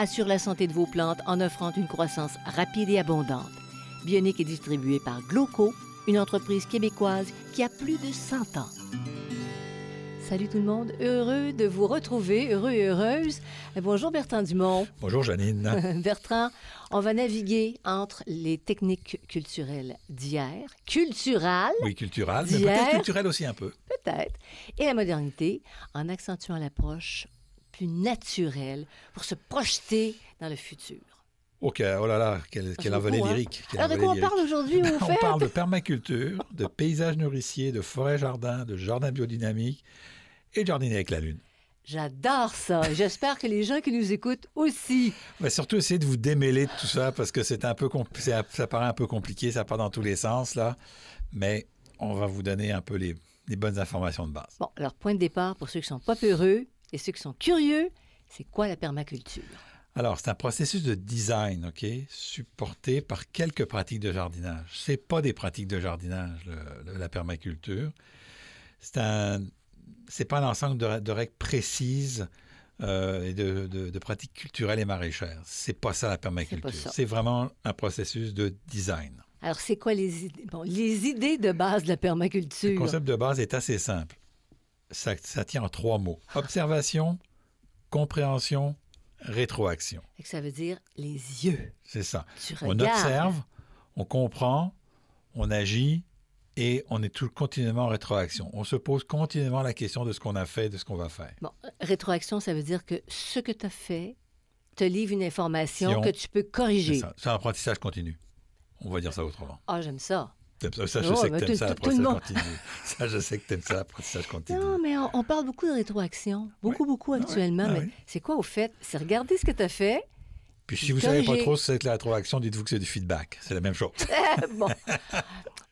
assure la santé de vos plantes en offrant une croissance rapide et abondante. Bionique est distribuée par Gloco, une entreprise québécoise qui a plus de 100 ans. Salut tout le monde, heureux de vous retrouver, heureux et heureuse. Bonjour Bertrand Dumont. Bonjour Janine. Bertrand, on va naviguer entre les techniques culturelles d'hier, culturales Oui, culturel, mais D'hier. peut-être culturel aussi un peu. peut-être, et la modernité, en accentuant l'approche plus naturelle pour se projeter dans le futur. Ok, oh là là, quel, quel c'est envolée hein? lyrique. quel Alors de quoi on lyrique. parle aujourd'hui au On parle de permaculture, de paysages nourriciers, de forêts-jardins, de jardins biodynamiques et de jardiner avec la lune. J'adore ça. J'espère que les gens qui nous écoutent aussi. On va surtout essayer de vous démêler de tout ça parce que c'est un peu ça paraît un peu compliqué, ça part dans tous les sens là, mais on va vous donner un peu les, les bonnes informations de base. Bon, alors point de départ pour ceux qui sont pas peureux et ceux qui sont curieux, c'est quoi la permaculture? Alors, c'est un processus de design, OK, supporté par quelques pratiques de jardinage. C'est pas des pratiques de jardinage, le- le- la permaculture. C'est un, c'est pas un ensemble de, de règles précises euh, et de, de- de pratiques culturelles et maraîchères. C'est pas ça la permaculture. C'est vraiment un processus de design. Alors, c'est quoi les idées? Bon, les idées de base de la Le permaculture. concept de base est assez simple. Ça, ça tient en trois mots observation, compréhension, rétroaction. Que ça veut dire les yeux. C'est ça. Tu On regardes. observe, on comprend, on agit et on est tout continuellement en rétroaction. On se pose continuellement la question de ce qu'on a fait, de ce qu'on va faire. Bon, rétroaction, ça veut dire que ce que tu as fait te livre une information Si on- que tu peux corriger. C'est un apprentissage continu. On va dire ça autrement. Ah, j'aime ça. Ça, je Oh, sais que t'aimes ça, monde- continu. Ça, je sais que t'aimes ça, l'apprentissage continu. Non, mais on, on parle beaucoup de rétroaction. Beaucoup, beaucoup Ah ouais. actuellement. Ah mais c'est quoi au fait? C'est regarder ce que tu as fait. Puis si vous savez pas trop ce que c'est que la rétroaction, dites-vous que c'est du feedback. C'est la même chose. bon.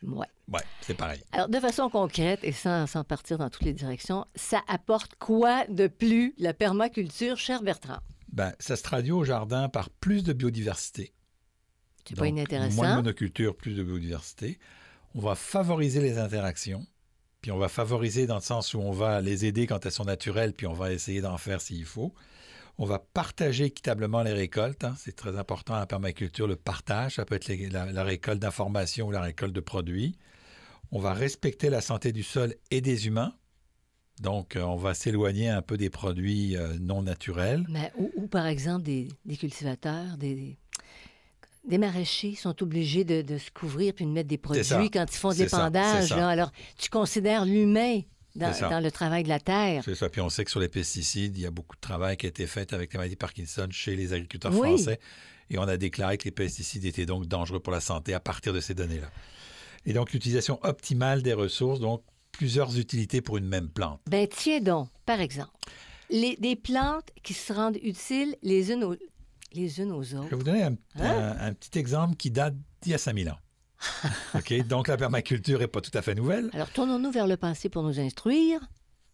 Ouais. Ouais, c'est pareil. Alors, de façon concrète et sans, sans partir dans toutes les directions, ça apporte quoi de plus la permaculture, cher Bertrand? Ben, ça se traduit au jardin par plus de biodiversité. C'est pas Donc, Moins de inintéressant. monoculture, plus de biodiversité. On va favoriser les interactions, puis on va favoriser dans le sens où on va les aider quand elles sont naturelles, puis on va essayer d'en faire s'il faut. On va partager équitablement les récoltes. hein. C'est très important en permaculture, le partage. Ça peut être les- la, la récolte d'informations ou la récolte de produits. On va respecter la santé du sol et des humains. Donc, euh, on va s'éloigner un peu des produits euh, non naturels. Mais, ou, ou, par exemple, des, des cultivateurs, des, des maraîchers sont obligés de, de se couvrir puis de mettre des produits quand ils font des pendages. là. Alors, tu considères l'humain dans, le travail de la terre. C'est ça. Puis on sait que sur les pesticides, il y a beaucoup de travail qui a été fait avec la maladie de Parkinson chez les agriculteurs Oui. français. Et on a déclaré que les pesticides étaient donc dangereux pour la santé à partir de ces données-là. Et donc l'utilisation optimale des ressources, donc plusieurs utilités pour une même plante. Ben, tiens donc, par exemple, les, des plantes qui se rendent utiles les unes aux, les unes aux Je vais autres. vous donner un, Hein? un- un petit exemple qui date d'il y a 5000 ans. OK? Donc la permaculture n'est pas tout à fait nouvelle. Alors, tournons-nous vers le passé pour nous instruire.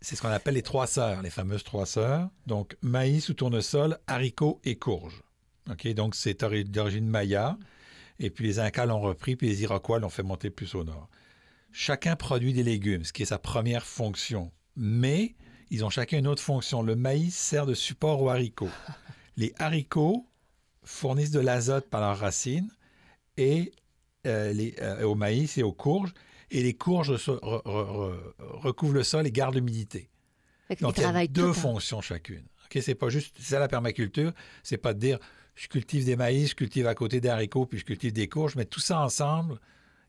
C'est ce qu'on appelle les trois sœurs, les fameuses trois sœurs. Donc, maïs ou tournesol, haricots et courges. OK? Donc, c'est ori- d'origine maya. Et puis, les Incas l'ont repris, puis les Iroquois l'ont fait monter plus au nord. Chacun produit des légumes, ce qui est sa première fonction. Mais ils ont chacun une autre fonction. Le maïs sert de support aux haricots. Les haricots fournissent de l'azote par leurs racines et euh, les, euh, au maïs et aux courges. Et les courges so- re- re- re- recouvrent le sol et gardent l'humidité. Donc, il y a deux fonctions chacune. OK, c'est pas juste c'est ça la permaculture, c'est pas de dire je cultive des maïs, je cultive à côté des haricots, puis je cultive des courges, je mets tout ça ensemble,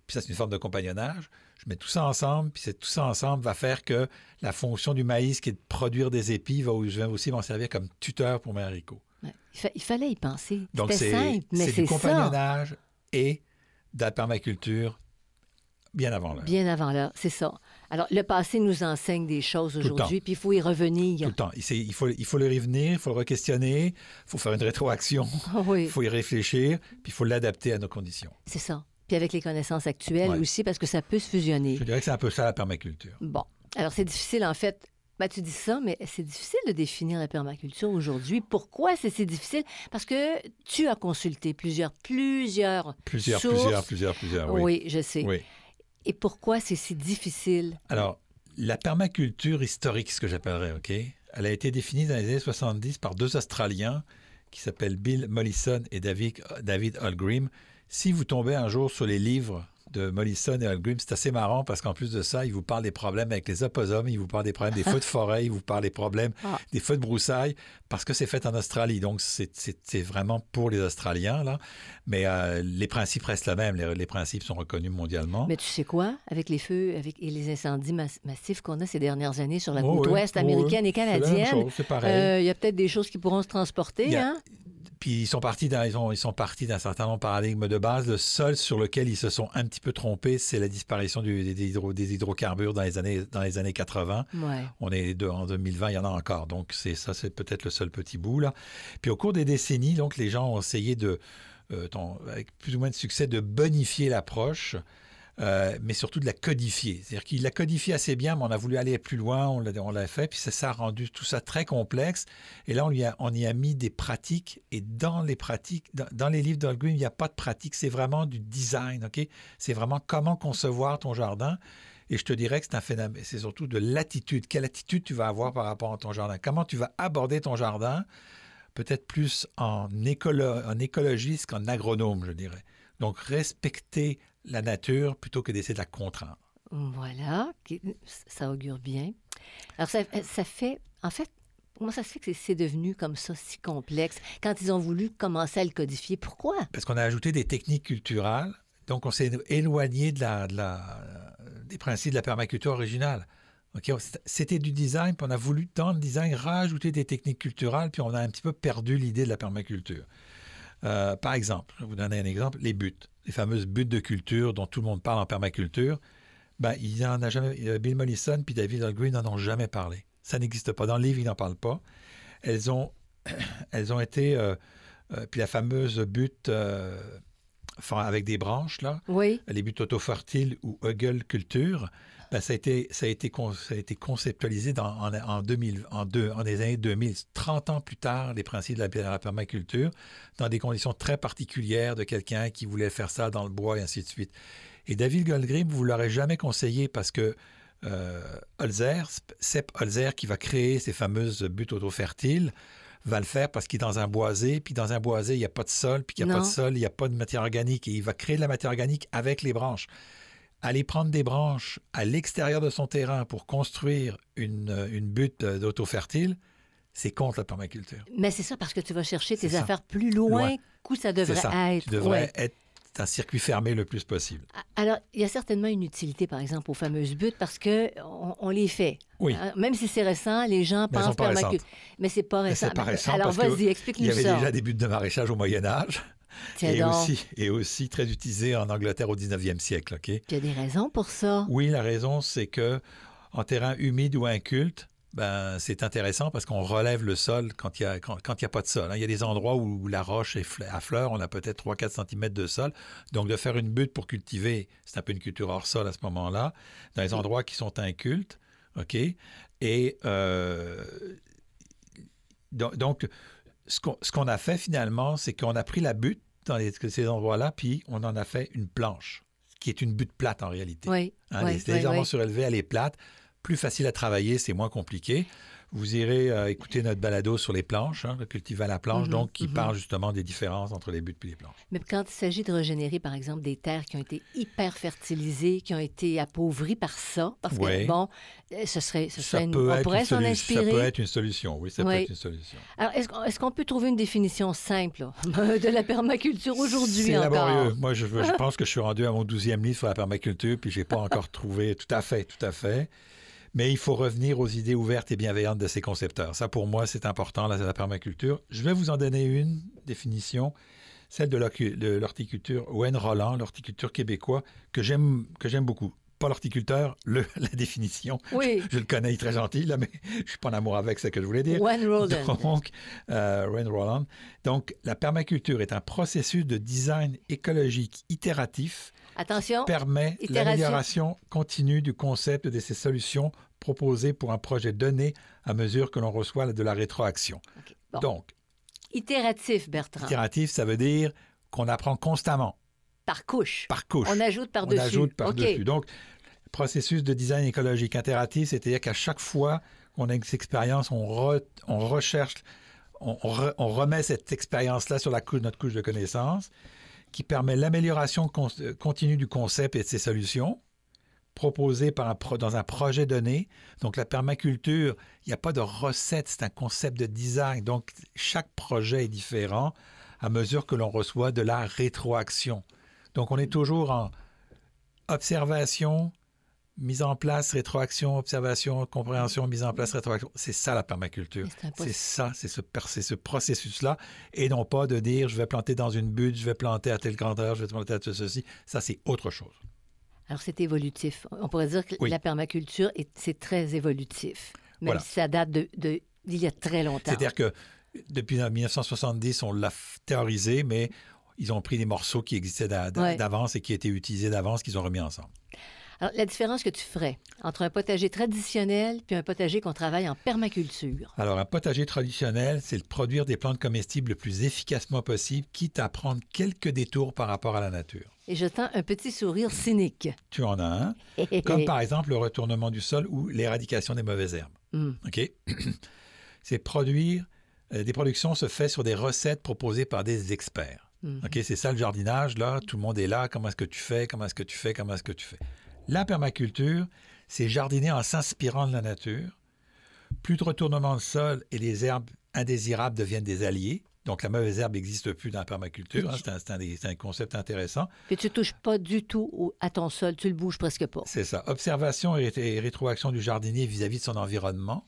puis ça c'est une forme de compagnonnage. Je mets tout ça ensemble, puis c'est tout ça ensemble va faire que la fonction du maïs qui est de produire des épis va, je vais aussi m'en servir comme tuteur pour mes haricots. Ouais. Il, fa- il fallait y penser. Donc c'est simple, mais c'est du ça. compagnonnage et de la permaculture bien avant l'heure. Bien avant l'heure, c'est ça. Alors, le passé nous enseigne des choses aujourd'hui, puis il faut y Tout revenir. le temps. Il, faut, il faut le revenir, il faut le re-questionner, il faut faire une rétroaction, Ah oui, il faut y réfléchir, puis il faut l'adapter à nos conditions. c'est ça. Puis avec les connaissances actuelles Ouais. aussi, parce que ça peut se fusionner. Je dirais que c'est un peu ça la permaculture. Bon. Alors, c'est difficile, en fait. Ben, tu dis ça, mais c'est difficile de définir la permaculture aujourd'hui. Pourquoi c'est si difficile? Parce que tu as consulté plusieurs, plusieurs Plusieurs, sources. plusieurs, plusieurs, plusieurs, oui. Oui, je sais. Oui. Et pourquoi c'est si difficile? Alors, la permaculture historique, ce que j'appellerais, OK? Elle a été définie dans les années 70 par deux Australiens qui s'appellent Bill Mollison et David, David Holgrim. Si vous tombez un jour sur les livres de Mollison et Holgrim, c'est assez marrant parce qu'en plus de ça, ils vous parlent des problèmes avec les opossums, ils vous parlent des problèmes des feux de forêt, ils vous parlent des problèmes Ah. des feux de broussailles parce que c'est fait en Australie. Donc, c'est- vraiment pour les Australiens, là. Mais euh, les principes restent les mêmes. Les, les principes sont reconnus mondialement. Mais tu sais quoi? Avec les feux avec, et les incendies mass- massifs qu'on a ces dernières années sur la Oh côte oui, ouest oh américaine et canadienne, euh, il y a peut-être des choses qui pourront se transporter. Il y a- Hein? Puis ils sont partis d'un ils ont- ils sont partis d'un certain nombre de paradigmes de base. Le seul sur lequel ils se sont un petit peu trompés, c'est la disparition du- des, des hydro- des hydrocarbures dans les années dans les années 80. Ouais. On est de- en 2020, il y en a encore. Donc c'est ça, c'est peut-être le seul petit bout là. Puis au cours des décennies, donc les gens ont essayé de euh, ton- avec plus ou moins de succès de bonifier l'approche. Euh, mais surtout de la codifier. C'est-à-dire qu'il l'a codifié assez bien, mais on a voulu aller plus loin, on l'a, fait, puis ça, ça a rendu tout ça très complexe. Et là, on, lui a- on y a mis des pratiques, et dans les pratiques, dans, dans les livres d'Holgrim, il n'y a pas de pratique, c'est vraiment du design, OK? C'est vraiment comment concevoir ton jardin. Et je te dirais que c'est un phénomène, c'est surtout de l'attitude. Quelle attitude tu vas avoir par rapport à ton jardin? Comment tu vas aborder ton jardin? Peut-être plus en, en écologiste qu'en agronome, je dirais. Donc, respecter la nature plutôt que d'essayer de la contraindre. Voilà, ça augure bien. Alors, ça, ça fait, en fait, comment ça se fait que c'est- devenu comme ça, si complexe, quand ils ont voulu commencer à le codifier? Pourquoi? Parce qu'on a ajouté des techniques culturelles, donc on s'est éloigné de la, de la- des principes de la permaculture originale. C'était du design, puis on a voulu, dans le design, rajouter des techniques culturelles, puis on a un petit peu perdu l'idée de la permaculture. Euh, par exemple, je vais vous donner un exemple, les buts, les fameuses buts de culture dont tout le monde parle en permaculture. Ben, il a jamais, euh, Bill Mollison puis David Holgreen n'en ont jamais parlé. Ça n'existe pas. Dans le livre, ils n'en parlent pas. Elles ont, elles ont été, euh, euh, puis la fameuse butte avec des branches, là, Oui, les buts autofertiles ou Hugel culture, ben, ça, a été, ça, a été con- ça a été conceptualisé dans- en, en, 2000, en, deux, en des années 2000, 30 ans plus tard, les principes de la, de la permaculture, dans des conditions très particulières de quelqu'un qui voulait faire ça dans le bois et ainsi de suite. Et David Goldgrim, vous ne l'aurez jamais conseillé parce que euh, Holzer, Sepp Holzer, qui va créer ces fameuses buttes autofertiles, va le faire parce qu'il est dans un boisé, puis dans un boisé, il n'y a pas de sol, puis qu'il n'y a Non. pas de sol, il n'y a pas de matière organique, et il va créer de la matière organique avec les branches. Aller prendre des branches à l'extérieur de son terrain pour construire une, une butte d'autofertile, c'est contre la permaculture. mais c'est ça parce que tu vas chercher tes ça. affaires plus loin Loin. qu'où ça devrait ça. être. Tu devrais Ouais. être un circuit fermé le plus possible. Alors, il y a certainement une utilité, par exemple, aux fameuses buttes parce que on, on les fait. Oui. Hein, Même si c'est récent, les gens Mais pensent permaculture. Mais c'est pas récent. pas Mais- récent Alors, parce que vas-y, Il y explique-nous avait ça. déjà des buttes de maraîchage au Moyen Âge Tiens et aussi, et aussi très utilisées en Angleterre au 19e siècle. OK? Il y a des raisons pour ça? Oui, la raison, c'est que en terrain humide ou inculte, ben, c'est intéressant parce qu'on relève le sol quand il n'y a, quand, quand y a pas de sol. hein. Il y a des endroits où la roche est à fleur, on a peut-être 3-4 cm de sol. Donc, de faire une butte pour cultiver, c'est un peu une culture hors sol à ce moment-là, dans les endroits qui sont incultes. OK? Et euh, donc, ce qu'on qu'on a fait finalement, c'est qu'on a pris la butte dans les- ces endroits-là, puis on en a fait une planche, qui est une butte plate en réalité. Oui. Hein, oui, les- oui, légèrement oui. surélevée, elle est plate. Plus facile à travailler, c'est moins compliqué. vous irez euh, écouter notre balado sur les planches, hein, le cultiver à la planche, Mhm, donc qui mhm. parle justement des différences entre les buts et les planches. Mais quand il s'agit de régénérer, par exemple, des terres qui ont été hyper fertilisées, qui ont été appauvries par ça, parce Ouais. que, bon, euh, ce serait, ce serait Ça une- peut, on pourrait s'en solu- ça inspirer. peut être une solution, oui, ça peut être une solution. Alors, est-ce qu'on peut trouver une définition simple là, de la permaculture aujourd'hui C'est laborieux. Moi, je, veux- je pense que je suis rendu à mon douzième livre sur la permaculture, puis je n'ai pas encore trouvé tout à fait, tout à fait. Mais il faut revenir aux idées ouvertes et bienveillantes de ces concepteurs. Ça, pour moi, c'est important, la, la permaculture. Je vais vous en donner une définition, celle de l'horti- de l'horticulture Owen Roland, l'horticulture québécois, que j'aime beaucoup. Pas l'horticulteur, le- la définition. Oui, Je le connais, il est très gentil, là, mais je ne suis pas en amour avec, c'est ce que je voulais dire. One Roland. Donc, euh, Roland. Donc, la permaculture est un processus de design écologique itératif Attention, permet Itération. l'amélioration continue du concept de ces solutions proposées pour un projet donné à mesure que l'on reçoit de la rétroaction. Bon. Donc, itératif, Bertrand, itératif, ça veut dire qu'on apprend constamment, par couche. par couche. On ajoute On par-dessus. ajoute OK. par-dessus. Donc, processus de design écologique itératif, c'est-à-dire qu'à chaque fois qu'on a une expérience, on, re- on recherche, on, on re- on remet cette expérience-là sur la couche, notre couche de connaissances, qui permet l'amélioration con- continue du concept et de ses solutions proposées par un pro- dans un projet donné. Donc, la permaculture, il n'y a pas de recette, c'est un concept de design. Donc, chaque projet est différent à mesure que l'on reçoit de la rétroaction. Donc, on est toujours en observation, mise en place, rétroaction, observation, compréhension, mise en place, rétroaction. C'est ça la permaculture. C'est ça, c'est ce, ce processus-là, et non pas de dire je vais planter dans une butte, je vais planter à telle grandeur, je vais planter à tout ceci. Ça, c'est autre chose. Alors, c'est évolutif. On pourrait dire que Oui. la permaculture, est- c'est très évolutif, même Voilà. si ça date de, de- d'il y a très longtemps. C'est-à-dire que depuis 1970, on l'a théorisé, mais ils ont pris des morceaux qui existaient Ouais. d'avance et qui étaient utilisés d'avance, qu'ils ont remis ensemble. Alors, la différence que tu ferais entre un potager traditionnel puis un potager qu'on travaille en permaculture? Alors, un potager traditionnel, c'est de produire des plantes comestibles le plus efficacement possible, quitte à prendre quelques détours par rapport à la nature. Et je tends un petit sourire cynique. Tu en as un, comme par exemple le retournement du sol ou l'éradication des mauvaises herbes. Hum. OK? c'est produire, euh, des productions se fait sur des recettes proposées par des experts. Mhm. OK? C'est ça le jardinage, là? Tout le monde est là. Comment est-ce que tu fais? Comment est-ce que tu fais? Comment est-ce que tu fais? La permaculture, c'est jardiner en s'inspirant de la nature. Plus de retournement de sol et les herbes indésirables deviennent des alliés. Donc, la mauvaise herbe n'existe plus dans la permaculture. hein. C'est un, concept intéressant. Puis tu touches pas du tout au- à ton sol, tu le bouges presque pas. C'est ça. Observation et, et rétroaction du jardinier vis-à-vis de son environnement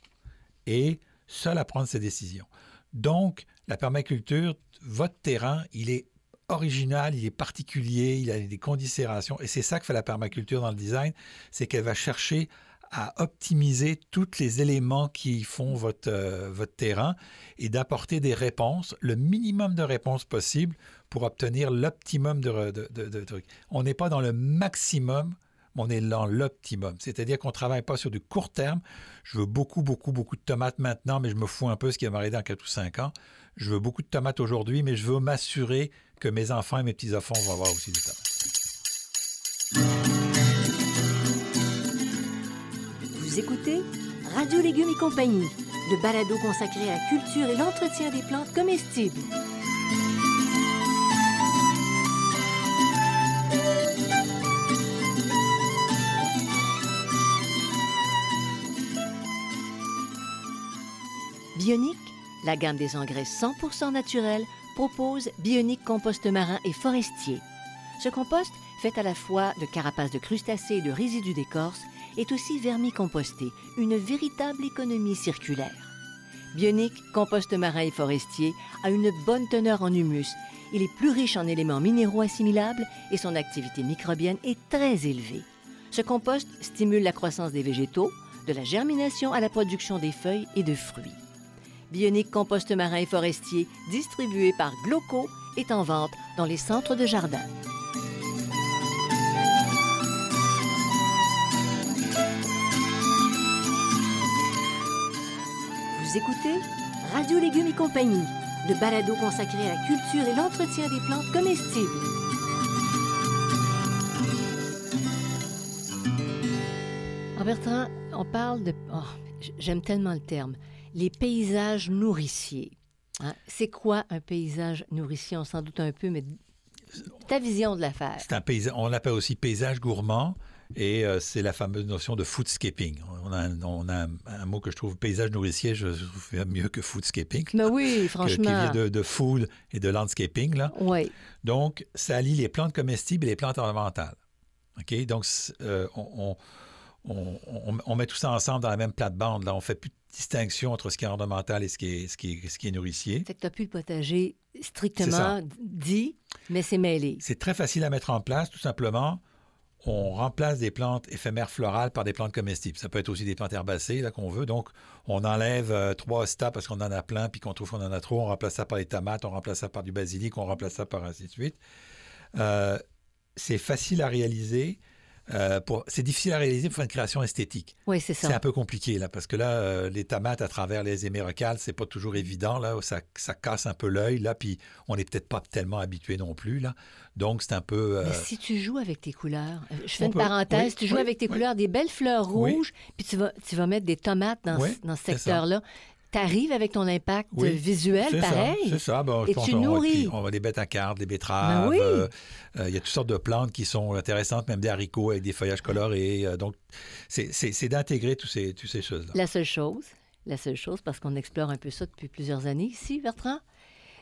et seul à prendre ses décisions. Donc, la permaculture, votre terrain, il est original, il est particulier, il a des considérations. Et c'est ça que fait la permaculture dans le design, c'est qu'elle va chercher à optimiser tous les éléments qui font votre, euh, terrain et d'apporter des réponses, le minimum de réponses possible pour obtenir l'optimum de, trucs. On n'est pas dans le maximum, on est dans l'optimum. C'est-à-dire qu'on ne travaille pas sur du court terme. Je veux beaucoup, beaucoup, beaucoup de tomates maintenant, mais je me fous un peu ce qui va m'arriver dans 4 ou 5 ans. Je veux beaucoup de tomates aujourd'hui, mais je veux m'assurer que mes enfants et mes petits-enfants vont avoir aussi des tomates. Vous écoutez Radio Légumes et compagnie, le balado consacré à la culture et l'entretien des plantes comestibles. Bionique, la gamme des engrais 100% naturels, propose Bionique compost marin et forestier. Ce compost, fait à la fois de carapaces de crustacés et de résidus d'écorce, est aussi vermicomposté, une véritable économie circulaire. Bionique, compost marin et forestier, a une bonne teneur en humus. Il est plus riche en éléments minéraux assimilables et son activité microbienne est très élevée. Ce compost stimule la croissance des végétaux, de la germination à la production des feuilles et de fruits. Bionique compost marin et forestier, distribué par Gloco, est en vente dans les centres de jardin. Vous écoutez Radio Légumes et compagnie, le balado consacré à la culture et l'entretien des plantes comestibles. Alors Bertrand, on parle de... oh, J'aime tellement le terme. Les paysages nourriciers. Hein? C'est quoi un paysage nourricier? On s'en doute un peu, mais ta vision de l'affaire. C'est un paysage, on l'appelle aussi paysage gourmand. Et euh, c'est la fameuse notion de foodscaping. On a, un, on a un, mot que je trouve paysage nourricier, je trouve mieux que foodscaping. Mais oui, franchement. qui vient de, de, food et de landscaping. Là. Oui. Donc, ça allie les plantes comestibles et les plantes ornementales. OK? Donc, euh, on, on, on, met tout ça ensemble dans la même plate-bande. Là, on fait plus de distinction entre ce qui est ornemental et ce qui est, ce qui est, ce qui est nourricier. Fait que tu n'as plus le potager strictement dit, mais c'est mêlé. C'est très facile à mettre en place, tout simplement on remplace des plantes éphémères florales par des plantes comestibles. Ça peut être aussi des plantes herbacées là qu'on veut. Donc, on enlève euh, trois stades parce qu'on en a plein, puis qu'on trouve qu'on en a trop. On remplace ça par des tomates, on remplace ça par du basilic, on remplace ça par ainsi de suite. Euh, c'est facile à réaliser. Euh, c'est difficile à réaliser pour une création esthétique. Oui, c'est ça. C'est un peu compliqué, là, parce que là, euh, les tomates à travers les hémérocales, c'est pas toujours évident, là, ça, ça casse un peu l'œil, là, puis on n'est peut-être pas tellement habitué non plus, là. Donc, c'est un peu... Euh, Mais si tu joues avec tes couleurs, je fais une parenthèse, tu joues avec tes couleurs, des belles fleurs rouges, puis tu vas, tu vas mettre des tomates dans, dans ce secteur-là tu arrives avec ton impact visuel, pareil. C'est ça. Bon, et tu nourris. On, va des bêtes à cartes, des betteraves. Ben euh, euh, il y a toutes sortes de plantes qui sont intéressantes, même des haricots avec des feuillages colorés. Euh, donc, c'est d'intégrer toutes ces, toutes ces choses-là. La seule chose, la seule chose, parce qu'on explore un peu ça depuis plusieurs années ici, Bertrand,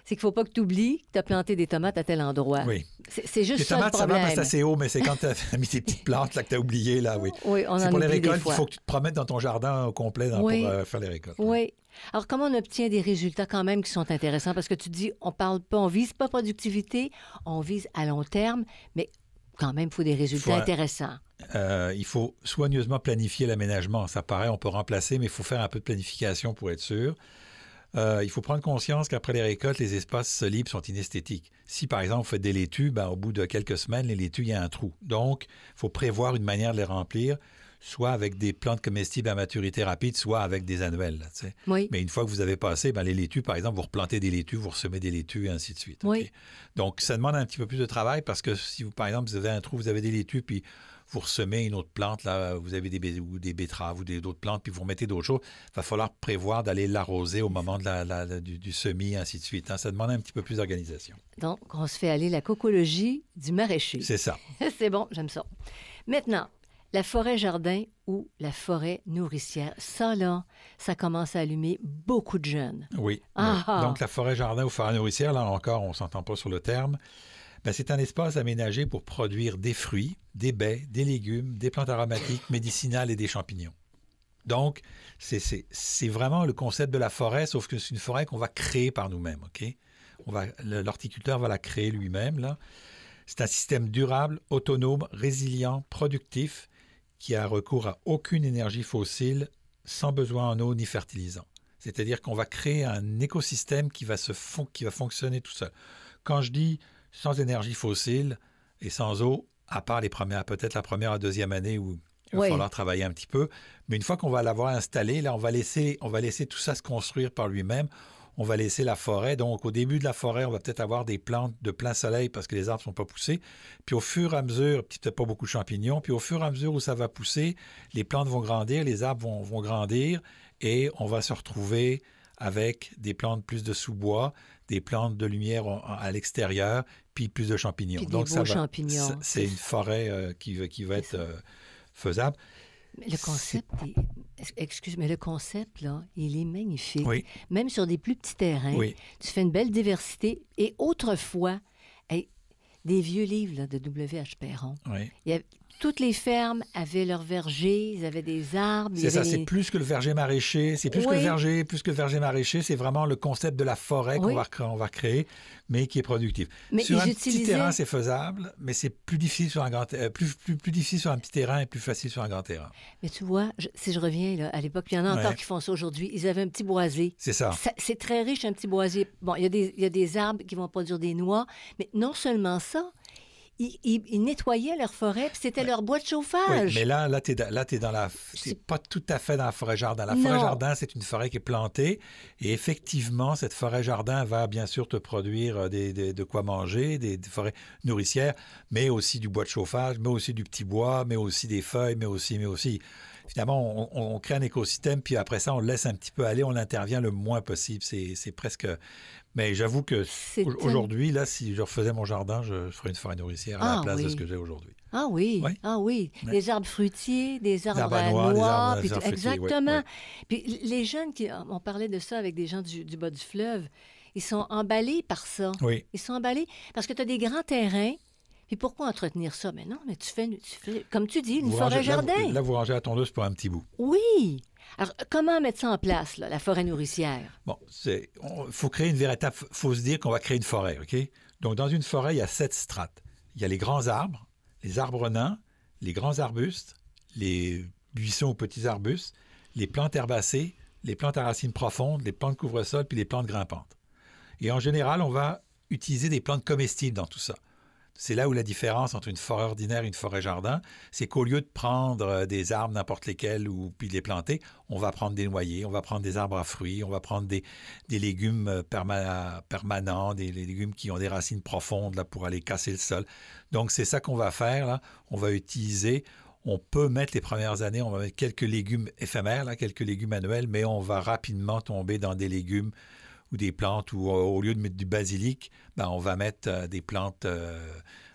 c'est qu'il ne faut pas que tu oublies que tu as planté des tomates à tel endroit. Oui. C'est juste les ça tomates, le problème. ça va parce que c'est assez haut, mais c'est quand tu as mis tes petites plantes là, que tu as oubliées, là, oui. Oui, on C'est pour les récoltes, il faut que tu te promettes dans ton jardin au complet pour faire les récoltes. Oui. Alors, comment on obtient des résultats quand même qui sont intéressants? Parce que tu dis, on parle pas, on vise pas productivité, on vise à long terme, mais quand même, il faut des résultats intéressants. Euh, il faut soigneusement planifier l'aménagement. Ça paraît, on peut remplacer, mais il faut faire un peu de planification pour être sûr. Euh, il faut prendre conscience qu'après les récoltes, les espaces libres sont inesthétiques. Si, par exemple, vous faites des laitues, ben, au bout de quelques semaines, les laitues, il y a un trou. Donc, il faut prévoir une manière de les remplir soit avec des plantes comestibles à maturité rapide, soit avec des annuelles. oui. Mais une fois que vous avez passé, ben, les laitues, par exemple, vous replantez des laitues, vous ressemez des laitues, et ainsi de suite. Oui. Donc, ça demande un petit peu plus de travail parce que si, vous, par exemple, vous avez un trou, vous avez des laitues, puis vous ressemez une autre plante, là, vous avez des, ou des betteraves ou d'autres plantes, puis vous remettez d'autres choses, il va falloir prévoir d'aller l'arroser au moment de la, du, semis, ainsi de suite. Hein. Ça demande un petit peu plus d'organisation. Donc, on se fait aller la cocologie du maraîcher. C'est ça. C'est bon, j'aime ça. Maintenant, la forêt-jardin ou la forêt nourricière, ça, là, ça commence à allumer beaucoup de jeunes. Oui. Ah. Donc, la forêt-jardin ou forêt nourricière, là encore, on ne s'entend pas sur le terme. Ben, c'est un espace aménagé pour produire des fruits, des baies, des légumes, des plantes aromatiques, médicinales et des champignons. Donc, c'est vraiment le concept de la forêt, sauf que c'est une forêt qu'on va créer par nous-mêmes. L'horticulteur va la créer lui-même. là. C'est un système durable, autonome, résilient, productif, qui a recours à aucune énergie fossile sans besoin en eau ni fertilisant. C'est-à-dire qu'on va créer un écosystème qui va, se qui va fonctionner tout seul. Quand je dis sans énergie fossile et sans eau, à part les premières, peut-être la première à deuxième année où il va falloir travailler un petit peu, mais une fois qu'on va l'avoir installé, là, on va laisser, on va laisser tout ça se construire par lui-même on va laisser la forêt. Donc, au début de la forêt, on va peut-être avoir des plantes de plein soleil parce que les arbres ne sont pas poussés. Puis, au fur et à mesure, peut-être pas beaucoup de champignons, puis au fur et à mesure où ça va pousser, les plantes vont grandir, les arbres vont, grandir et on va se retrouver avec des plantes plus de sous-bois, des plantes de lumière à l'extérieur, puis plus de champignons. Donc, ça champignons. C'est une forêt euh, qui, qui va être euh, faisable. Le concept, excuse, mais le concept, là, il est magnifique. Oui. Même sur des plus petits terrains, tu fais une belle diversité. Et autrefois, des vieux livres là, de W.H. Perron, oui. il y toutes les fermes avaient leurs vergers, ils avaient des arbres. C'est ça, c'est plus que le verger maraîcher, c'est plus que le verger, plus que le verger maraîcher, c'est vraiment le concept de la forêt qu'on va, on va créer, mais qui est productif. Mais sur un petit terrain, c'est faisable, mais c'est plus difficile sur un grand, euh, plus, plus, plus, difficile sur un petit terrain et plus facile sur un grand terrain. Mais tu vois, si je reviens là, à l'époque, il y en a encore qui font ça aujourd'hui. Ils avaient un petit boisé. C'est ça. c'est très riche un petit boisé. Bon, il y, a des, il y a des arbres qui vont produire des noix, mais non seulement ça ils, ils- ils nettoyaient leur forêt, puis c'était leur bois de Oui, chauffage. mais là, là, tu es, là, t'es dans la. C'est- pas tout à fait dans la forêt-jardin. La Non. forêt-jardin, c'est une forêt qui est plantée. Et effectivement, cette forêt-jardin va bien sûr te produire euh, des, des- de quoi manger, des, des forêts nourricières, mais aussi du bois de chauffage, mais aussi du petit bois, mais aussi des feuilles, mais aussi, mais aussi. Finalement, on, on crée un écosystème, puis après ça, on le laisse un petit peu aller, on intervient le moins possible. C'est presque. Mais j'avoue que aujourd'hui, là, si je refaisais mon jardin, je ferais une forêt nourricière à Ah la place de ce que j'ai aujourd'hui. Ah oui, Oui. ah oui. Ouais. Des arbres fruitiers, des arbres, arbres à noix, noix, des arbres- puis fruitiers, exactement. Puis les jeunes qui, on parlait de ça avec des gens du, du bas du fleuve, ils sont emballés par ça. Oui. Ils sont emballés parce que tu as des grands terrains. Puis pourquoi entretenir ça? Mais non, mais tu fais, tu fais comme tu dis, une là, forêt-jardin. Là, vous rangez la tondeuse pour un petit bout. Oui. Alors, comment mettre ça en place, là, la forêt nourricière? Bon, il faut créer une véritable. faut se dire qu'on va créer une forêt, OK? Donc, dans une forêt, il y a sept strates. Il y a les grands arbres, les arbres nains, les grands arbustes, les buissons ou petits arbustes, les plantes herbacées, les plantes à racines profondes, les plantes couvre-sol, puis les plantes grimpantes. Et en général, on va utiliser des plantes comestibles dans tout ça. C'est là où la différence entre une forêt ordinaire et une forêt jardin, c'est qu'au lieu de prendre euh, des arbres n'importe lesquels ou puis les planter, on va prendre des noyers, on va prendre des arbres à fruits, on va prendre des, légumes euh, perma- permanents, des, des légumes qui ont des racines profondes là, pour aller casser le sol. Donc c'est ça qu'on va faire là. On va utiliser. On peut mettre les premières années, on va mettre quelques légumes éphémères, là, quelques légumes annuels, mais on va rapidement tomber dans des légumes ou des plantes où euh, au lieu de mettre du basilic, ben, on va mettre euh, des plantes euh,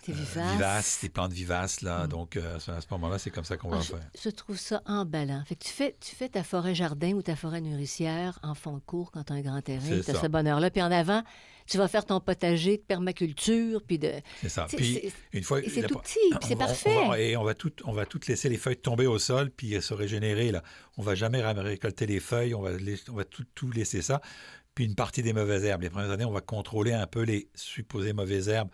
C'est euh, vivace. vivaces, des plantes vivaces. Là. Mm. Donc à ce moment-là, c'est comme ça qu'on Ah, va je, faire. je trouve ça emballant. Fait que tu fais, tu fais ta forêt jardin ou ta forêt nourricière en fond de cours quand tu as un grand terrain, tu as ce bonheur-là. Puis en avant, tu vas faire ton potager de permaculture, puis de... C'est ça. Puis une fois, c'est tout petit, puis c'est va- on parfait. va- et on va tout, on va tout laisser les feuilles tomber au sol puis se régénérer là. On va jamais ré- récolter les feuilles, on va, les- on va tout, tout laisser ça. Puis une partie des mauvaises herbes. Les premières années, on va contrôler un peu les supposées mauvaises herbes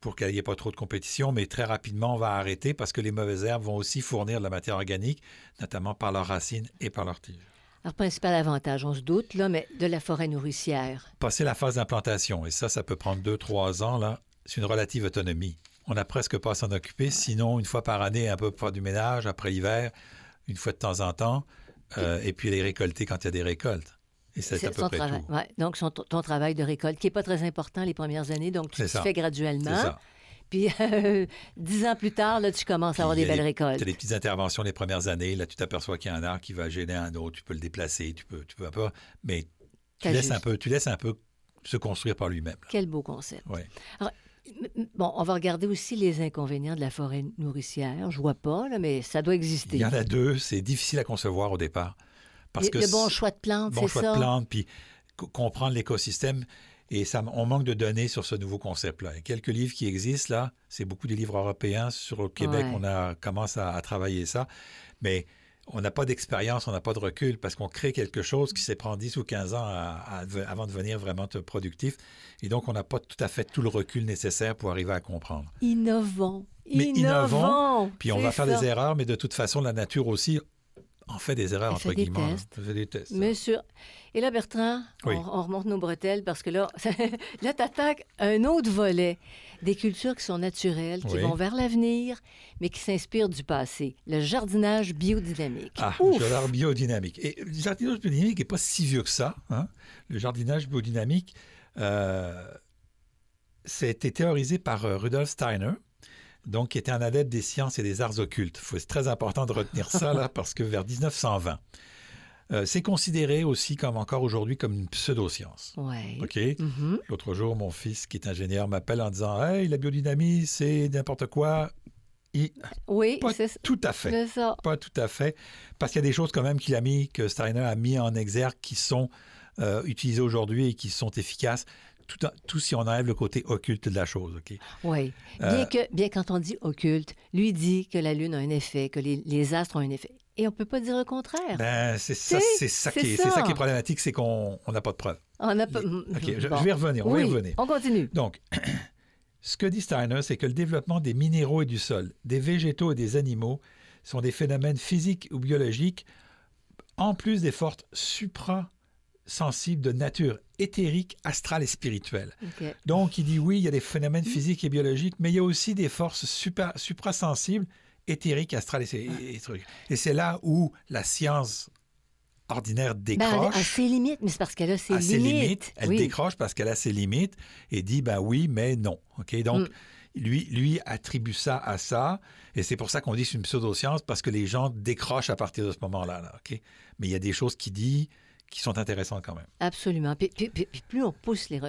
pour qu'il n'y ait pas trop de compétition, mais très rapidement, on va arrêter parce que les mauvaises herbes vont aussi fournir de la matière organique, notamment par leurs racines et par leurs tiges. Alors, principal avantage, on se doute, là, mais de la forêt nourricière. Passer la phase d'implantation, et ça, ça peut prendre deux, trois ans, là, c'est une relative autonomie. On n'a presque pas à s'en occuper, sinon, une fois par année, un peu pour faire du ménage, après l'hiver, une fois de temps en temps, euh, et puis les récolter quand il y a des récoltes. Et c'est à peu son près travail. tout. Ouais. Donc, son- ton travail de récolte, qui n'est pas très important les premières années, donc tu le fais graduellement. ça. Puis, euh, dix ans plus tard, là, tu commences à avoir des belles Tu récoltes. as des petites interventions les premières années, là, tu t'aperçois qu'il y a un arbre qui va gêner un autre, tu peux le déplacer, tu peux, tu peux un peu, mais tu laisses, un peu, tu laisses un peu se construire par lui-même. Quel beau concept. Ouais. Bon, on va regarder aussi les inconvénients de la forêt nourricière. Je vois pas, là, mais ça doit exister. Il y en a deux, c'est difficile à concevoir au départ. Parce le, que le bon choix de plantes, bon c'est choix ça? de plantes, puis co- comprendre l'écosystème. Et ça, on manque de données sur ce nouveau concept-là. Il y a quelques livres qui existent là. C'est beaucoup des livres européens. Sur le Québec, Ouais. on a commence à, à travailler ça. Mais on n'a pas d'expérience, on n'a pas de recul parce qu'on crée quelque chose qui s'est prend 10 ou 15 ans à- à de- avant de devenir vraiment productif. Et donc, on n'a pas tout à fait tout le recul nécessaire pour arriver à comprendre. Innovons. Mais Innovons. Puis on va faire des erreurs, mais de toute façon, la nature aussi en fait des erreurs, Elle entre guillemets. tests. Elle fait des tests. Monsieur. Et là, Bertrand, Oui. on, on remonte nos bretelles parce que là, là tu attaques un autre volet. Des cultures qui sont naturelles, qui Oui. vont vers l'avenir, mais qui s'inspirent du passé. Le jardinage biodynamique. Ah, Ouf! le jardin biodynamique. Et le jardinage biodynamique n'est pas si vieux que ça. hein. Le jardinage biodynamique, euh, c'était théorisé par euh, Rudolf Steiner, donc qui était un adepte des sciences et des arts occultes. C'est très important de retenir ça, là, parce que vers 1920, euh, c'est considéré aussi, comme encore aujourd'hui, comme une pseudo-science. Ouais. OK? Mhm. L'autre jour, mon fils, qui est ingénieur, m'appelle en disant Hey, la biodynamie, c'est n'importe quoi. Et Oui, pas c'est tout à fait. ça. Pas tout à fait. Parce qu'il y a des choses quand même qu'il a mis, que Steiner a mis en exergue qui sont euh, utilisées aujourd'hui et qui sont efficaces. Tout, en- tout si on enlève le côté occulte de la chose. OK? Oui. Bien Euh, que, bien quand on dit occulte, lui dit que la Lune a un effet, que les, les astres ont un effet. Et on ne peut pas dire le contraire. Ben, c'est ça, c'est qui est, c'est ça. ça qui est problématique, c'est qu'on on n'a pas de preuves. on n'a pas. OK, je, Bon. je vais revenir. On va y revenir. on continue. Donc, ce que dit Steiner, c'est que le développement des minéraux et du sol, des végétaux et des animaux sont des phénomènes physiques ou biologiques, en plus des forces supra sensibles de nature éthérique, astrale et spirituelle. Donc, il dit oui, il y a des phénomènes physiques et biologiques, mais il y a aussi des forces super, suprasensibles, éthériques, astrales et, et- et trucs. Et c'est là où la science ordinaire Ben, décroche. à ses limites, mais c'est parce qu'elle a ses à ses limites. limites, elle oui. décroche parce qu'elle a ses limites et dit ben oui, mais non. OK? Donc, Mm. lui, lui attribue ça à ça et c'est pour ça qu'on dit que c'est une pseudoscience parce que les gens décrochent à partir de ce moment-là. là, OK? Mais il y a des choses qu'il dit qui sont intéressantes quand même. Absolument. Puis, puis- puis- puis plus on pousse les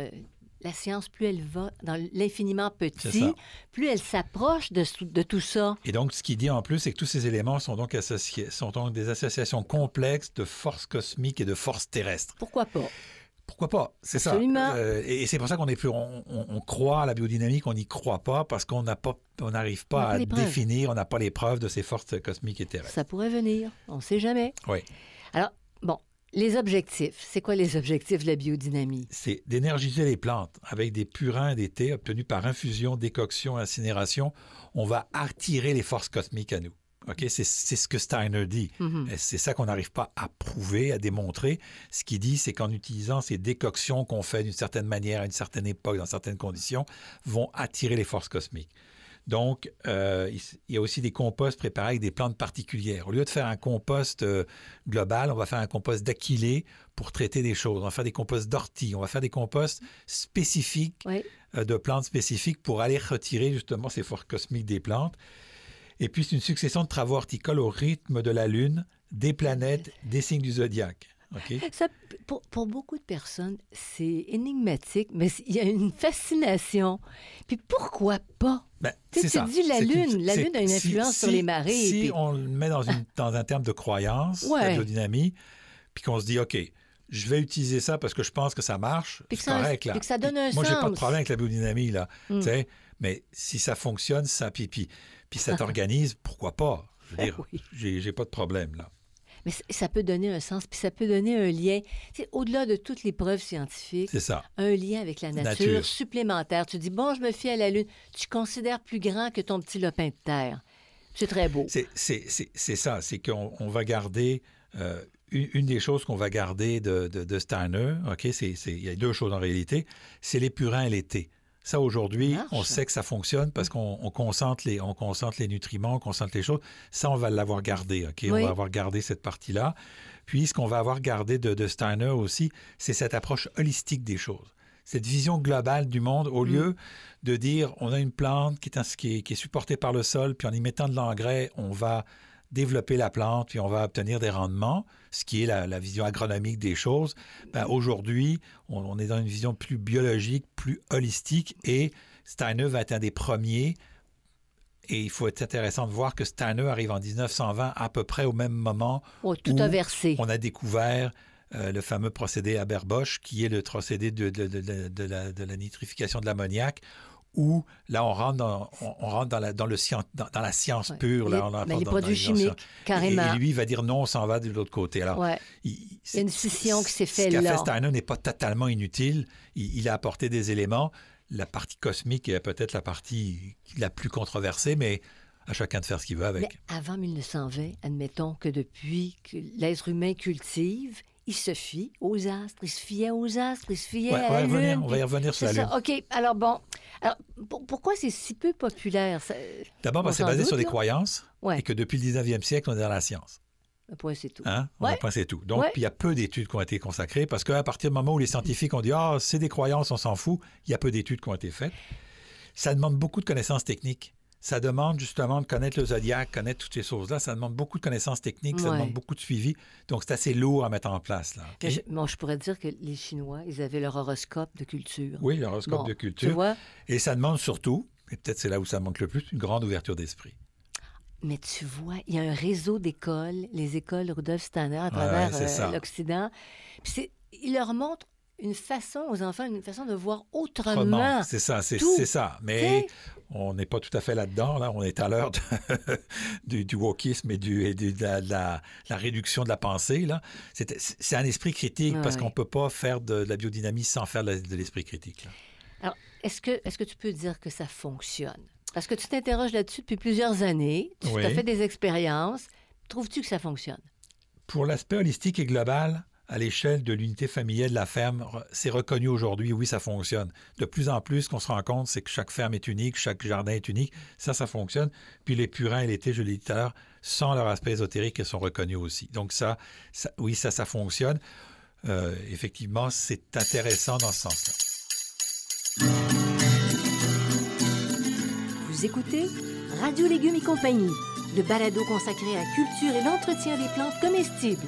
la science, plus elle va dans l'infiniment petit, plus elle s'approche de, tout ça. Et donc, ce qu'il dit en plus, c'est que tous ces éléments sont donc, associés, sont donc des associations complexes de forces cosmiques et de forces terrestres. Pourquoi pas? Pourquoi pas? C'est ça. Euh, et c'est pour ça qu'on est plus, on, on- on croit à la biodynamique, on n'y croit pas parce qu'on n'a pas, on n'arrive pas pas à définir, on n'a pas les preuves de ces forces cosmiques et terrestres. Ça pourrait venir. On ne sait jamais. Oui. Alors, bon, les objectifs. C'est quoi les objectifs de la biodynamie? C'est d'énergiser les plantes avec des purins et des thés obtenus par infusion, décoction, incinération. On va attirer les forces cosmiques à nous. OK? C'est ce que Steiner dit. Mhm. Et C'est ça qu'on n'arrive pas à prouver, à démontrer. Ce qu'il dit, c'est qu'en utilisant ces décoctions qu'on fait d'une certaine manière, à une certaine époque, dans certaines conditions, vont attirer les forces cosmiques. Donc, euh, il y a aussi des composts préparés avec des plantes particulières. Au lieu de faire un compost euh, global, on va faire un compost d'aquilée pour traiter des choses. On va faire des composts d'ortie. On va faire des composts spécifiques Oui. euh, de plantes spécifiques pour aller retirer justement ces forces cosmiques des plantes. Et puis, c'est une succession de travaux horticoles au rythme de la Lune, des planètes, des signes du zodiaque. Ça, pour, pour beaucoup de personnes, c'est énigmatique, mais il y a une fascination. Puis pourquoi pas? Ben, Tu sais, c'est tu ça. dis la Lune. une- La Lune a une si- influence sur les marées, Si puis- on le met dans, une, dans un terme de croyance, Ouais. la biodynamie, puis qu'on se dit, OK, je vais utiliser ça parce que je pense que ça marche, Puis que c'est ça- correct, là. puis que ça donne un Moi, j'ai pas de sens. problème avec la biodynamie, là. Mm. Tu sais, mais si ça fonctionne, ça, puis, puis, puis ça t'organise, pourquoi pas? Je veux dire, Ben oui. j'ai j'ai pas de problème, là. Mais ça peut donner un sens, puis ça peut donner un lien. Au-delà de toutes les preuves scientifiques, ça. un lien avec la nature, Nature. supplémentaire. Tu dis, bon, je me fie à la Lune. Tu considères plus grand que ton petit lopin de terre. C'est très beau. C'est- ça, c'est qu'on on va garder euh, une, des choses qu'on va garder de, de, de Steiner, OK, il y a deux choses en réalité, c'est les purins et thés. Ça, aujourd'hui, on sait que ça fonctionne parce qu'on on concentre, les, on concentre les nutriments, on concentre les choses. Ça, on va l'avoir gardé, OK? On va avoir gardé cette partie-là. Puis, ce qu'on va avoir gardé de, de Steiner aussi, c'est cette approche holistique des choses. Cette vision globale du monde, au Mm. lieu de dire on a une plante qui est, un- qui est- qui est supportée par le sol, puis en y mettant de l'engrais, on va développer la plante, puis on va obtenir des rendements, ce qui est la, la vision agronomique des choses. Ben, Aujourd'hui, on, on est dans une vision plus biologique, plus holistique, et Steiner va être un des premiers. Et il faut être intéressant de voir que Steiner arrive en 1920 à peu près au même moment Oh, tout où a versé. on a découvert euh, le fameux procédé Haber-Bosch, qui est le procédé de, de- de- de- de la, de la nitrification de l'ammoniac, où là, on rentre dans, on, on rentre dans, la, dans, le scien- dans, dans la science Ouais. pure. Là, on mais apporte les produits chimiques, carrément. Et, et lui, il va dire non, on s'en va de l'autre côté. Alors, Ouais. il, Il y a une scission qui s'est Ce faite qu'a là. fait Steiner n'est pas totalement inutile. Il, il a apporté des éléments. La partie cosmique est peut-être la partie la plus controversée, mais à chacun de faire ce qu'il veut avec. Mais avant 1920, admettons que depuis que l'être humain cultive, il se fie aux astres, il se fiait aux astres, il se fiait Ouais, à on, va la revenir, Lune. on va y revenir sur C'est la Lune. ça, OK. Alors bon, alors, pour- pourquoi c'est si peu populaire? D'abord, parce que c'est basé doute, sur des là? croyances Ouais. et que depuis le 19e siècle, on est dans la science. Un point, c'est tout. Hein? On Ouais. a pensé tout. Donc, il y a peu d'études qui ont été consacrées parce qu'à partir du moment où les scientifiques ont dit Ah, c'est des croyances, on s'en fout, il y a peu d'études qui ont été faites. Ça demande beaucoup de connaissances techniques. Ça demande justement de connaître le zodiaque, connaître toutes ces choses-là. Ça demande beaucoup de connaissances techniques, ça demande beaucoup de suivi. Donc, c'est assez lourd à mettre en place. Là, je, moi, je pourrais dire que les Chinois, ils avaient leur horoscope de culture. Oui, l'horoscope Bon, de Tu culture. vois? Et ça demande surtout, et peut-être c'est là où ça manque le plus, une grande ouverture d'esprit. Mais tu vois, il y a un réseau d'écoles, les écoles Rudolf Steiner à travers euh, l'Occident. Puis il leur montre une façon aux enfants, une façon de voir autrement. Autrement, C'est ça, c'est ça. Mais on n'est pas tout à fait là-dedans. Là. On est à l'heure du, du wokisme et, du, et de, la, la- la réduction de la pensée. C'est un esprit critique Ouais, parce ouais. qu'on ne peut pas faire de, la biodynamie sans faire de, l'esprit critique. là. Alors, est-ce que, est que tu peux dire que ça fonctionne? Parce que tu t'interroges là-dessus depuis plusieurs années, tu Oui. as fait des expériences. Trouves-tu que ça fonctionne? Pour l'aspect holistique et global, à l'échelle de l'unité familiale de la ferme, c'est reconnu aujourd'hui, oui, ça fonctionne. De plus en plus, ce qu'on se rend compte, c'est que chaque ferme est unique, chaque jardin est unique. Ça, ça fonctionne. Puis les purins et l'été, je l'ai dit tout à l'heure, sans leur aspect ésotérique, ils sont reconnus aussi. Donc ça, oui, ça, ça fonctionne. Euh, effectivement, c'est intéressant dans ce sens-là. Vous écoutez Radio Légumes et compagnie, le balado consacré à la culture et l'entretien des plantes comestibles.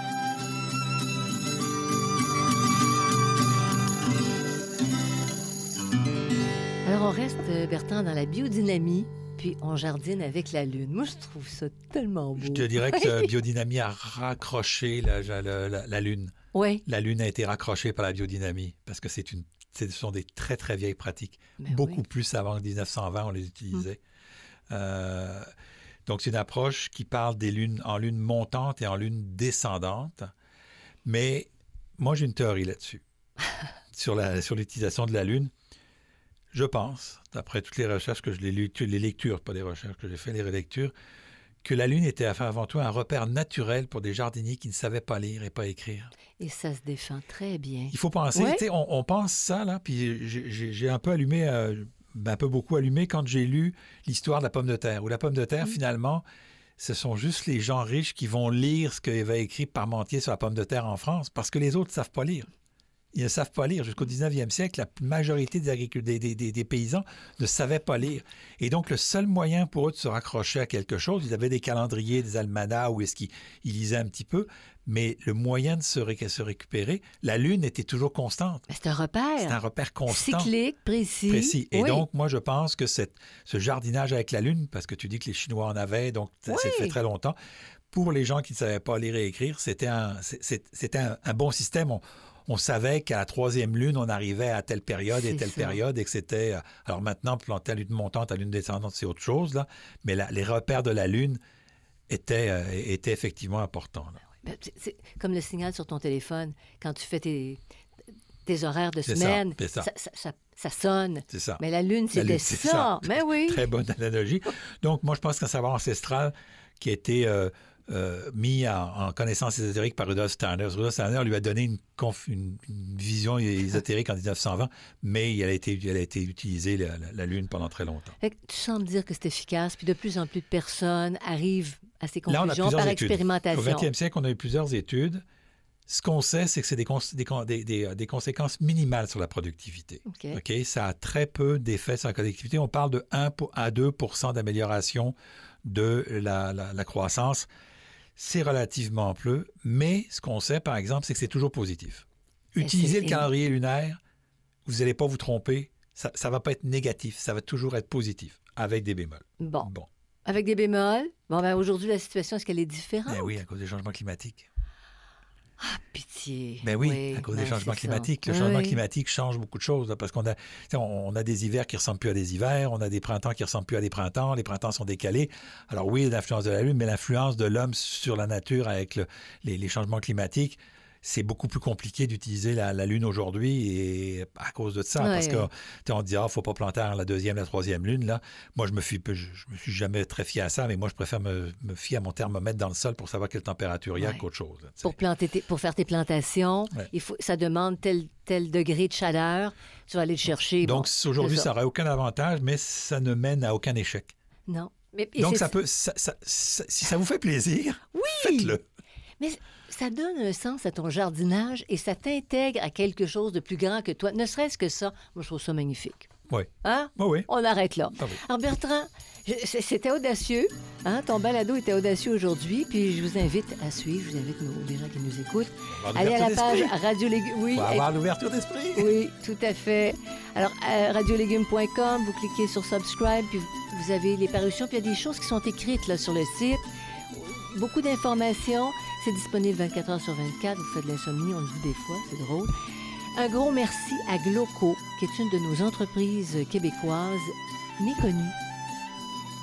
Reste, euh, Bertrand, dans la biodynamie, puis on jardine avec la Lune. Moi, je trouve ça tellement beau. Je te dirais que la biodynamie a raccroché la, la, la, Lune. Oui. La Lune a été raccrochée par la biodynamie parce que c'est une, ce sont des très, très vieilles pratiques. Ben Beaucoup plus avant 1920, on les utilisait. Hum. Euh, donc, c'est une approche qui parle des lunes en lune montante et en lune descendante. Mais moi, j'ai une théorie là-dessus, sur l'utilisation sur de la Lune. Je pense, d'après toutes les recherches que je l'ai lues, les lectures, pas les recherches que j'ai fait, les relectures, que la Lune était avant tout un repère naturel pour des jardiniers qui ne savaient pas lire et pas écrire. Et ça se défend très bien. Il faut penser, on, on, pense ça, là, puis j'ai un peu allumé, euh, ben, un peu beaucoup allumé quand j'ai lu l'histoire de la pomme de terre, où la pomme de terre, mm. finalement, ce sont juste les gens riches qui vont lire ce qu'avait écrit Parmentier sur la pomme de terre en France, parce que les autres ne savent pas lire ils ne savent pas lire. Jusqu'au 19e siècle, la majorité des, des, paysans ne savaient pas lire. Et donc, le seul moyen pour eux de se raccrocher à quelque chose, ils avaient des calendriers, des almanachs, où est-ce qu'ils lisaient un petit peu, mais le moyen de se, se récupérer, la Lune était toujours constante. C'est un repère. C'est un repère constant. Cyclique, précis. Précis. Et donc, moi, je pense que cette, ce jardinage avec la Lune, parce que tu dis que les Chinois en avaient, donc ça s'est fait très longtemps, pour les gens qui ne savaient pas lire et écrire, c'était un, un, un, bon système on savait qu'à la troisième lune, on arrivait à telle période et telle période et que c'était. Euh, alors maintenant, planter à lune montante, à lune descendante, c'est autre chose, là. Mais les repères de la lune étaient, euh, étaient effectivement importants. Ben, c'est comme le signal sur ton téléphone. Quand tu fais tes, horaires de semaine, ça, sonne. Ça. Mais la lune, c'était ça. Mais oui. Très bonne analogie. Donc, moi, je pense qu'un savoir ancestral qui été euh, euh, mis en, connaissance ésotérique par Rudolf Steiner. Rudolf Steiner lui a donné une, une, vision ésotérique en 1920, mais elle a été, elle a été utilisée, la, Lune, pendant très longtemps. tu sembles dire que c'est efficace, puis de plus en plus de personnes arrivent à ces conclusions par expérimentation. Au 20e siècle, on a eu plusieurs études. Ce qu'on sait, c'est que c'est des, des, des, conséquences minimales sur la productivité. Ok, Ça a très peu d'effets sur la productivité. On parle de 1 à 2% d'amélioration de la, la croissance c'est relativement peu, mais ce qu'on sait, par exemple, c'est que c'est toujours positif. Utilisez le calendrier lunaire, vous n'allez pas vous tromper, ça ne va pas être négatif, ça va toujours être positif, avec des bémols. Bon. bon. Avec des bémols. Bon, ben aujourd'hui, la situation, est-ce qu'elle est différente? Ben oui, à cause des changements climatiques. Ah, pitié. Ben oui, à cause des changements climatiques. Le changement climatique change beaucoup de choses parce qu'on a, on a des hivers qui ressemblent plus à des hivers, on a des printemps qui ressemblent plus à des printemps, les printemps sont décalés. Alors oui, l'influence de la Lune, mais l'influence de l'homme sur la nature avec les, changements climatiques, c'est beaucoup plus compliqué d'utiliser la, Lune aujourd'hui et à cause de ça, parce que on dit ah faut pas planter la deuxième, la troisième Lune là. Moi je me suis je, me suis jamais très fié à ça, mais moi je préfère me, fier à mon thermomètre dans le sol pour savoir quelle température il y a qu'autre chose. pour planter pour faire tes plantations, il faut ça demande tel tel degré de chaleur, tu vas aller le chercher. Donc aujourd'hui ça n'aurait aucun avantage, mais ça ne mène à aucun échec. Non. Donc ça peut si ça vous fait plaisir, faites-le. Mais ça donne un sens à ton jardinage et ça t'intègre à quelque chose de plus grand que toi. Ne serait-ce que ça, moi, je trouve ça magnifique. Oui. Hein? Oui, oui. On arrête là. Ah oui. Alors, Bertrand, c'était audacieux. Hein? Ton balado était audacieux aujourd'hui. Puis je vous invite à suivre. Je vous invite, nos, les gens qui nous écoutent, allez à la page. Radio Légumes. Oui, Faut avoir l'ouverture d'esprit. oui, tout à fait. Alors, euh, radiolégumes.com, vous cliquez sur Subscribe, puis vous avez les parutions, puis il y a des choses qui sont écrites là, sur le site. Beaucoup d'informations. C'est disponible 24 heures sur 24. Vous faites de l'insomnie, on le dit des fois, c'est drôle. Un gros merci à Gloco, qui est une de nos entreprises québécoises méconnues,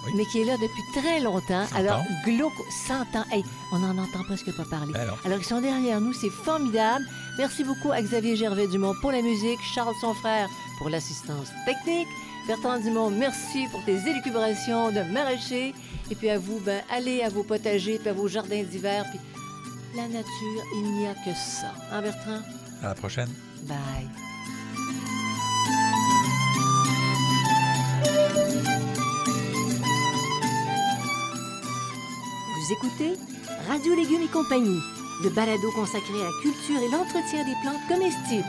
Oui. mais qui est là depuis très longtemps. 100 Alors. Gloco, 100 ans. Hey, on n'en entend presque pas parler. Ben. Alors, ils sont derrière nous, c'est formidable. Merci beaucoup à Xavier Gervais-Dumont pour la musique, Charles, son frère, pour l'assistance technique. Bertrand Dumont, merci pour tes élucubrations de maraîcher. Et puis à vous, ben, allez à vos potagers, puis à vos jardins d'hiver. Puis la nature, il n'y a que ça. Hein, Bertrand? À la prochaine. Bye. Vous écoutez Radio Légumes et compagnie, le balado consacré à la culture et l'entretien des plantes comestibles.